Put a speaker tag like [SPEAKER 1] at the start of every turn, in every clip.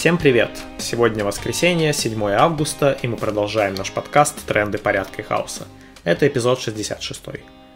[SPEAKER 1] Всем привет! Сегодня воскресенье, 7 августа, и мы продолжаем наш подкаст «Тренды порядка и хаоса». Это эпизод 66.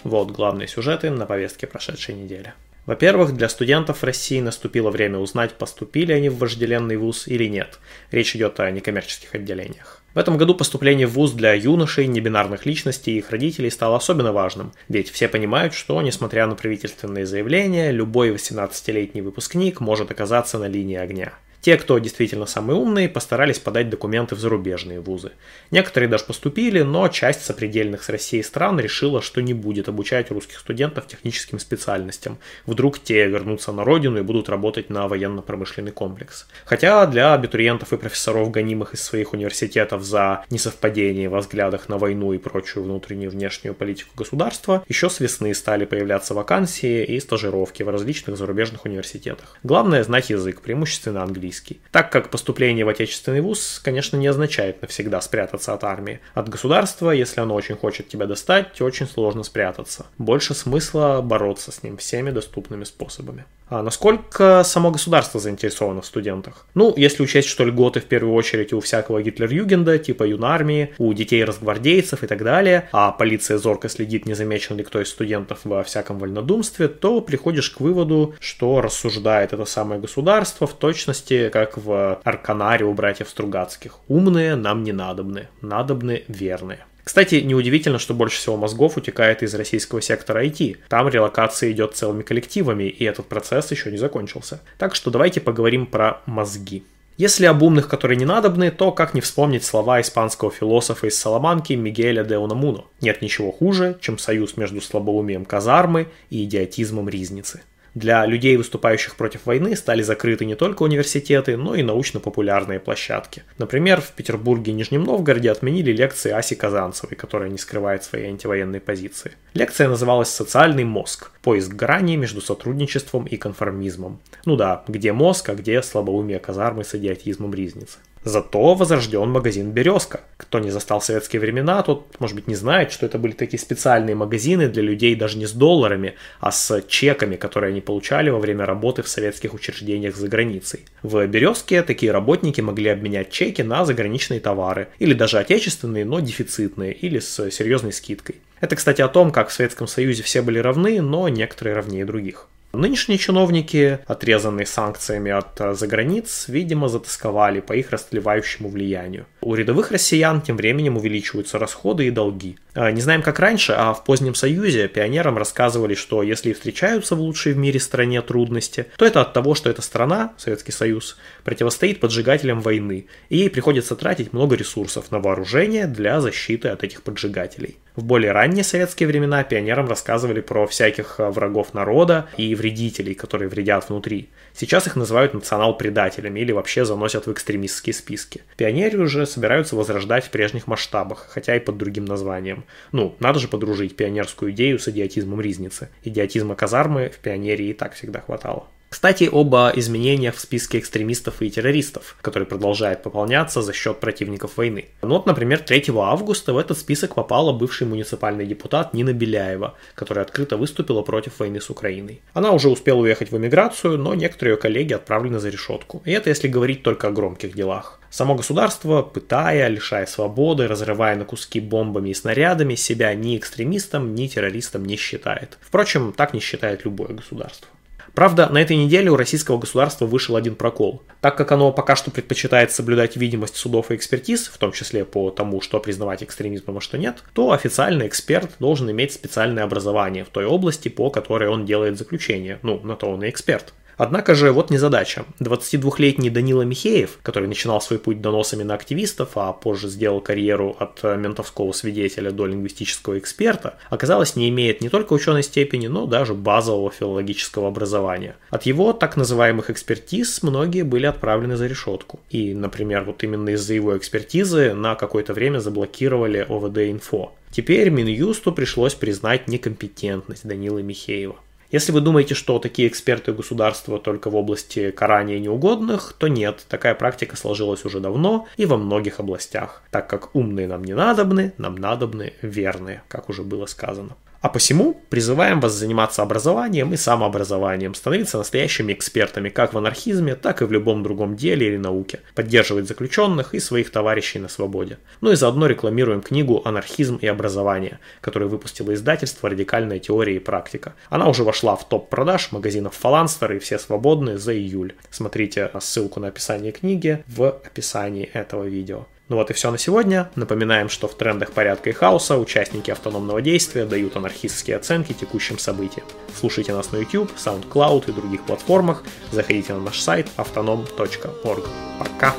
[SPEAKER 1] Вот главные сюжеты на повестке прошедшей недели. Во-первых, для студентов России наступило время узнать, поступили они в вожделенный вуз или нет. Речь идет о некоммерческих отделениях. В этом году поступление в ВУЗ для юношей, небинарных личностей и их родителей стало особенно важным, ведь все понимают, что, несмотря на правительственные заявления, любой 18-летний выпускник может оказаться на линии огня. Те, кто действительно самые умные, постарались подать документы в зарубежные вузы. Некоторые даже поступили, но часть сопредельных с Россией стран решила, что не будет обучать русских студентов техническим специальностям. Вдруг те вернутся на родину и будут работать на военно-промышленный комплекс. Хотя для абитуриентов и профессоров, гонимых из своих университетов за несовпадение во взглядах на войну и прочую внутреннюю и внешнюю политику государства, еще с весны стали появляться вакансии и стажировки в различных зарубежных университетах. Главное знать язык, преимущественно английский английский. Так как поступление в отечественный вуз, конечно, не означает навсегда спрятаться от армии. От государства, если оно очень хочет тебя достать, очень сложно спрятаться. Больше смысла бороться с ним всеми доступными способами. А насколько само государство заинтересовано в студентах? Ну, если учесть, что льготы в первую очередь у всякого Гитлер-Югенда, типа юнармии, у детей-разгвардейцев и так далее, а полиция зорко следит, не замечен ли кто из студентов во всяком вольнодумстве, то приходишь к выводу, что рассуждает это самое государство в точности, как в Арканаре у братьев Стругацких. Умные нам не надобны, надобны верные. Кстати, неудивительно, что больше всего мозгов утекает из российского сектора IT. Там релокация идет целыми коллективами, и этот процесс еще не закончился. Так что давайте поговорим про мозги. Если об умных, которые не надобны, то как не вспомнить слова испанского философа из Саламанки Мигеля де Унамуно. Нет ничего хуже, чем союз между слабоумием казармы и идиотизмом ризницы. Для людей, выступающих против войны, стали закрыты не только университеты, но и научно-популярные площадки. Например, в Петербурге и Нижнем Новгороде отменили лекции Аси Казанцевой, которая не скрывает своей антивоенной позиции. Лекция называлась «Социальный мозг. Поиск грани между сотрудничеством и конформизмом». Ну да, где мозг, а где слабоумие казармы с идиотизмом ризницы. Зато возрожден магазин «Березка». Кто не застал советские времена, тот, может быть, не знает, что это были такие специальные магазины для людей даже не с долларами, а с чеками, которые они получали во время работы в советских учреждениях за границей. В «Березке» такие работники могли обменять чеки на заграничные товары, или даже отечественные, но дефицитные, или с серьезной скидкой. Это, кстати, о том, как в Советском Союзе все были равны, но некоторые равнее других. Нынешние чиновники, отрезанные санкциями от э, заграниц, видимо, затасковали по их растлевающему влиянию. У рядовых россиян тем временем увеличиваются расходы и долги. Э, не знаем, как раньше, а в позднем Союзе пионерам рассказывали, что если встречаются в лучшей в мире стране трудности, то это от того, что эта страна, Советский Союз, противостоит поджигателям войны, и ей приходится тратить много ресурсов на вооружение для защиты от этих поджигателей. В более ранние советские времена пионерам рассказывали про всяких э, врагов народа и вредителей, которые вредят внутри. Сейчас их называют национал-предателями или вообще заносят в экстремистские списки. Пионеры уже собираются возрождать в прежних масштабах, хотя и под другим названием. Ну, надо же подружить пионерскую идею с идиотизмом Ризницы. Идиотизма казармы в пионере и так всегда хватало. Кстати, об изменениях в списке экстремистов и террористов, который продолжает пополняться за счет противников войны. Ну вот, например, 3 августа в этот список попала бывший муниципальный депутат Нина Беляева, которая открыто выступила против войны с Украиной. Она уже успела уехать в эмиграцию, но некоторые ее коллеги отправлены за решетку. И это если говорить только о громких делах. Само государство, пытая, лишая свободы, разрывая на куски бомбами и снарядами, себя ни экстремистом, ни террористом не считает. Впрочем, так не считает любое государство. Правда, на этой неделе у российского государства вышел один прокол. Так как оно пока что предпочитает соблюдать видимость судов и экспертиз, в том числе по тому, что признавать экстремизмом, а что нет, то официальный эксперт должен иметь специальное образование в той области, по которой он делает заключение. Ну, на то он и эксперт. Однако же вот незадача. 22-летний Данила Михеев, который начинал свой путь доносами на активистов, а позже сделал карьеру от э, ментовского свидетеля до лингвистического эксперта, оказалось не имеет не только ученой степени, но даже базового филологического образования. От его так называемых экспертиз многие были отправлены за решетку. И, например, вот именно из-за его экспертизы на какое-то время заблокировали ОВД-инфо. Теперь Минюсту пришлось признать некомпетентность Данилы Михеева. Если вы думаете, что такие эксперты государства только в области карания неугодных, то нет, такая практика сложилась уже давно и во многих областях, так как умные нам не надобны, нам надобны верные, как уже было сказано. А посему призываем вас заниматься образованием и самообразованием, становиться настоящими экспертами как в анархизме, так и в любом другом деле или науке, поддерживать заключенных и своих товарищей на свободе. Ну и заодно рекламируем книгу «Анархизм и образование», которую выпустило издательство «Радикальная теория и практика». Она уже вошла в топ продаж магазинов «Фаланстер» и «Все свободные» за июль. Смотрите ссылку на описание книги в описании этого видео. Ну вот и все на сегодня. Напоминаем, что в трендах порядка и хаоса участники автономного действия дают анархистские оценки текущим событиям. Слушайте нас на YouTube, SoundCloud и других платформах. Заходите на наш сайт autonom.org. Пока!